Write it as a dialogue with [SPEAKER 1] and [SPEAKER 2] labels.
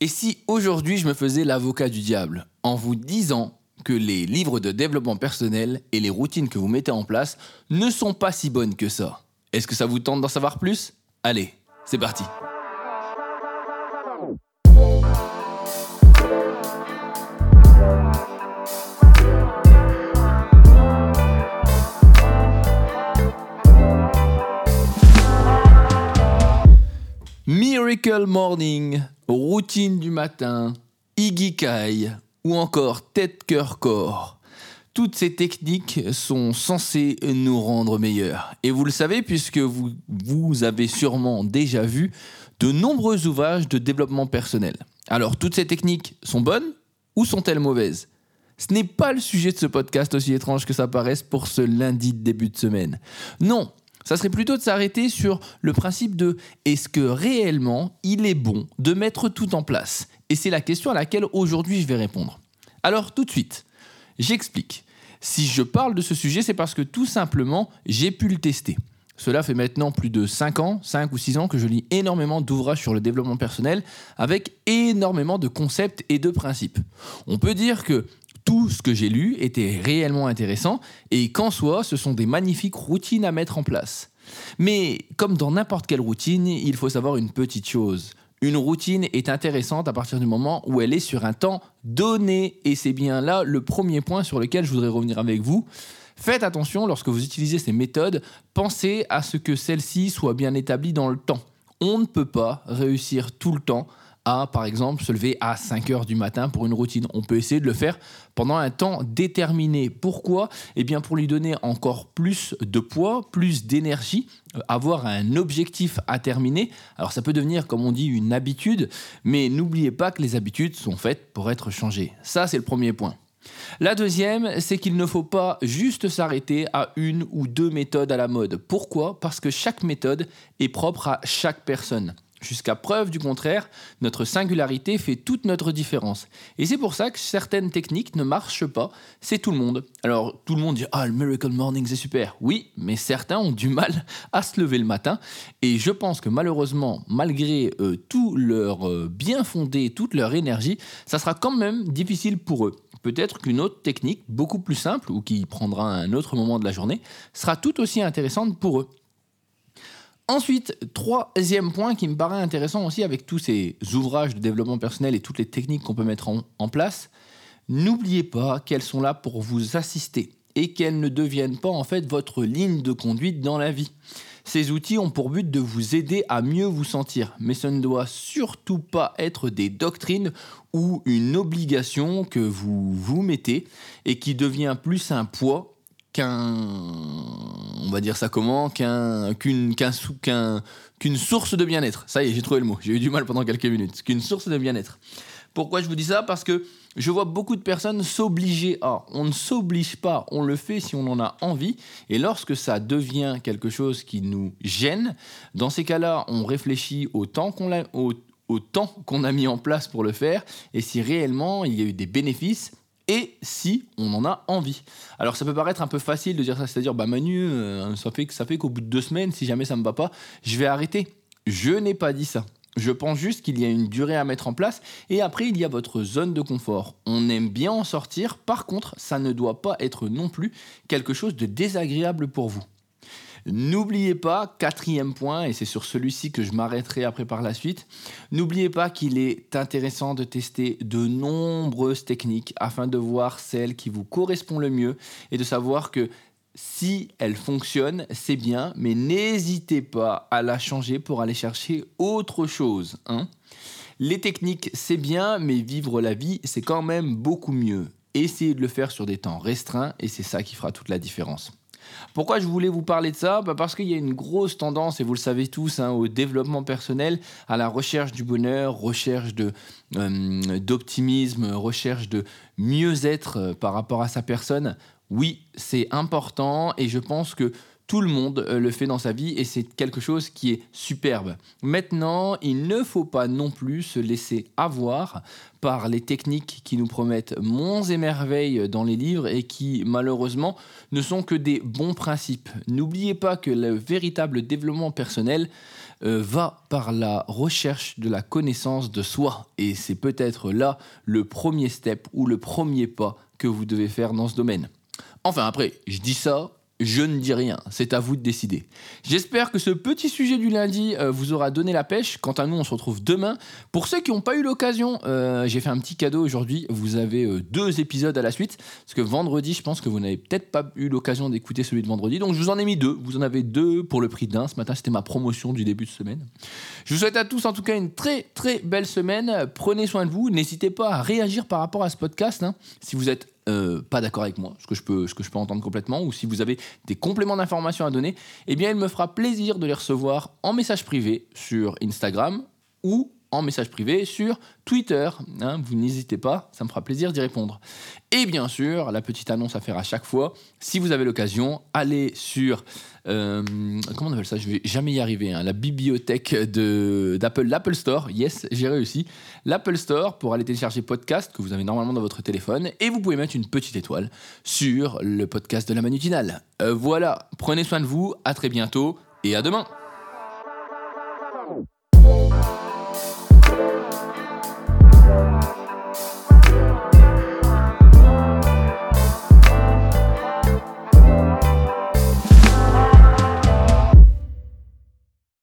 [SPEAKER 1] Et si aujourd'hui je me faisais l'avocat du diable en vous disant que les livres de développement personnel et les routines que vous mettez en place ne sont pas si bonnes que ça Est-ce que ça vous tente d'en savoir plus? Allez, c'est parti Miracle Morning, routine du matin, Igikai ou encore tête, cœur, corps. Toutes ces techniques sont censées nous rendre meilleurs. Et vous le savez puisque vous, vous avez sûrement déjà vu de nombreux ouvrages de développement personnel. Alors toutes ces techniques sont bonnes ou sont-elles mauvaises? Ce n'est pas le sujet de ce podcast aussi étrange que ça paraisse pour ce lundi de début de semaine. Non, ça serait plutôt de s'arrêter sur le principe de est-ce que réellement il est bon de mettre tout en place? Et c'est la question à laquelle aujourd'hui je vais répondre. Alors tout de suite, j'explique. Si je parle de ce sujet, c'est parce que tout simplement, j'ai pu le tester. Cela fait maintenant plus de 5 ans, 5 ou 6 ans que je lis énormément d'ouvrages sur le développement personnel avec énormément de concepts et de principes. On peut dire que tout ce que j'ai lu était réellement intéressant et qu'en soi, ce sont des magnifiques routines à mettre en place. Mais comme dans n'importe quelle routine, il faut savoir une petite chose. Une routine est intéressante à partir du moment où elle est sur un temps donné. Et c'est bien là le premier point sur lequel je voudrais revenir avec vous. Faites attention lorsque vous utilisez ces méthodes, pensez à ce que celles-ci soient bien établies dans le temps. On ne peut pas réussir tout le temps à, par exemple, se lever à 5 heures du matin pour une routine. On peut essayer de le faire pendant un temps déterminé. Pourquoi? Eh bien, pour lui donner encore plus de poids, plus d'énergie, euh, avoir un objectif à terminer. Alors, ça peut devenir, comme on dit, une habitude, mais n'oubliez pas que les habitudes sont faites pour être changées. Ça, c'est le premier point. La deuxième, c'est qu'il ne faut pas juste s'arrêter à une ou deux méthodes à la mode. Pourquoi? Parce que chaque méthode est propre à chaque personne. Jusqu'à preuve du contraire, notre singularité fait toute notre différence. Et c'est pour ça que certaines techniques ne marchent pas, c'est tout le monde. Alors tout le monde dit Ah, le Miracle Morning c'est super. Oui, mais certains ont du mal à se lever le matin. Et je pense que malheureusement, malgré euh, tout leur euh, bien fondé, toute leur énergie, ça sera quand même difficile pour eux. Peut-être qu'une autre technique, beaucoup plus simple, ou qui prendra un autre moment de la journée, sera tout aussi intéressante pour eux. Ensuite, troisième point qui me paraît intéressant aussi avec tous ces ouvrages de développement personnel et toutes les techniques qu'on peut mettre en, place, n'oubliez pas qu'elles sont là pour vous assister et qu'elles ne deviennent pas en fait votre ligne de conduite dans la vie. Ces outils ont pour but de vous aider à mieux vous sentir, mais ce ne doit surtout pas être des doctrines ou une obligation que vous vous mettez et qui devient plus un poids qu'un, on va dire ça comment, qu'un, qu'une, qu'une source de bien-être. Ça y est, j'ai trouvé le mot. J'ai eu du mal pendant quelques minutes. Qu'une source de bien-être. Pourquoi je vous dis ça? Parce que je vois beaucoup de personnes s'obliger à. On ne s'oblige pas, on le fait si on en a envie. Et lorsque ça devient quelque chose qui nous gêne, dans ces cas-là, on réfléchit au temps qu'on au temps qu'on a mis en place pour le faire et si réellement il y a eu des bénéfices et si on en a envie. Alors ça peut paraître un peu facile de dire ça, c'est-à-dire bah Manu, euh, ça fait ça fait qu'au bout de deux semaines, si jamais ça me va pas, je vais arrêter. Je n'ai pas dit ça. Je pense juste qu'il y a une durée à mettre en place et après il y a votre zone de confort. On aime bien en sortir, par contre ça ne doit pas être non plus quelque chose de désagréable pour vous. N'oubliez pas, quatrième point, et c'est sur celui-ci que je m'arrêterai après par la suite, n'oubliez pas qu'il est intéressant de tester de nombreuses techniques afin de voir celle qui vous correspond le mieux et de savoir que si elle fonctionne, c'est bien, mais n'hésitez pas à la changer pour aller chercher autre chose. Hein. Les techniques, c'est bien, mais vivre la vie, c'est quand même beaucoup mieux. Essayez de le faire sur des temps restreints et c'est ça qui fera toute la différence. Pourquoi je voulais vous parler de ça? Bah Parce qu'il y a une grosse tendance, et vous le savez tous, hein, au développement personnel, à la recherche du bonheur, recherche euh, d'optimisme, recherche de mieux-être euh, par rapport à sa personne. Oui, c'est important et je pense que Tout le monde euh, le fait dans sa vie et c'est quelque chose qui est superbe. Maintenant, il ne faut pas non plus se laisser avoir par les techniques qui nous promettent monts et merveilles dans les livres et qui malheureusement ne sont que des bons principes. N'oubliez pas que le véritable développement personnel euh, va par la recherche de la connaissance de soi et c'est peut-être là le premier step ou le premier pas que vous devez faire dans ce domaine. Enfin après, je dis ça, je ne dis rien, c'est à vous de décider. J'espère que ce petit sujet du lundi euh, vous aura donné la pêche. Quant à nous, on se retrouve demain. Pour ceux qui n'ont pas eu l'occasion, euh, j'ai fait un petit cadeau aujourd'hui. Vous avez euh, deux épisodes à la suite. Parce que vendredi, je pense que vous n'avez peut-être pas eu l'occasion d'écouter celui de vendredi. Donc je vous en ai mis deux. Vous en avez deux pour le prix d'un. Ce matin, c'était ma promotion du début de semaine. Je vous souhaite à tous en tout cas une très très belle semaine. Prenez soin de vous. N'hésitez pas à réagir par rapport à ce podcast. Hein. Si vous êtes euh, pas d'accord avec moi, ce que, je peux, ce que je peux entendre complètement, ou si vous avez des compléments d'informations à donner, eh bien il me fera plaisir de les recevoir en message privé sur Instagram ou en message privé sur Twitter. Hein, vous n'hésitez pas, ça me fera plaisir d'y répondre. Et bien sûr, la petite annonce à faire à chaque fois, si vous avez l'occasion, allez sur, euh, comment on appelle ça? Je vais jamais y arriver, hein, la bibliothèque d'Apple, l'Apple Store. Yes, j'ai réussi. L'Apple Store pour aller télécharger podcast que vous avez normalement dans votre téléphone et vous pouvez mettre une petite étoile sur le podcast de la manutinale. Euh, voilà, prenez soin de vous, à très bientôt et à demain.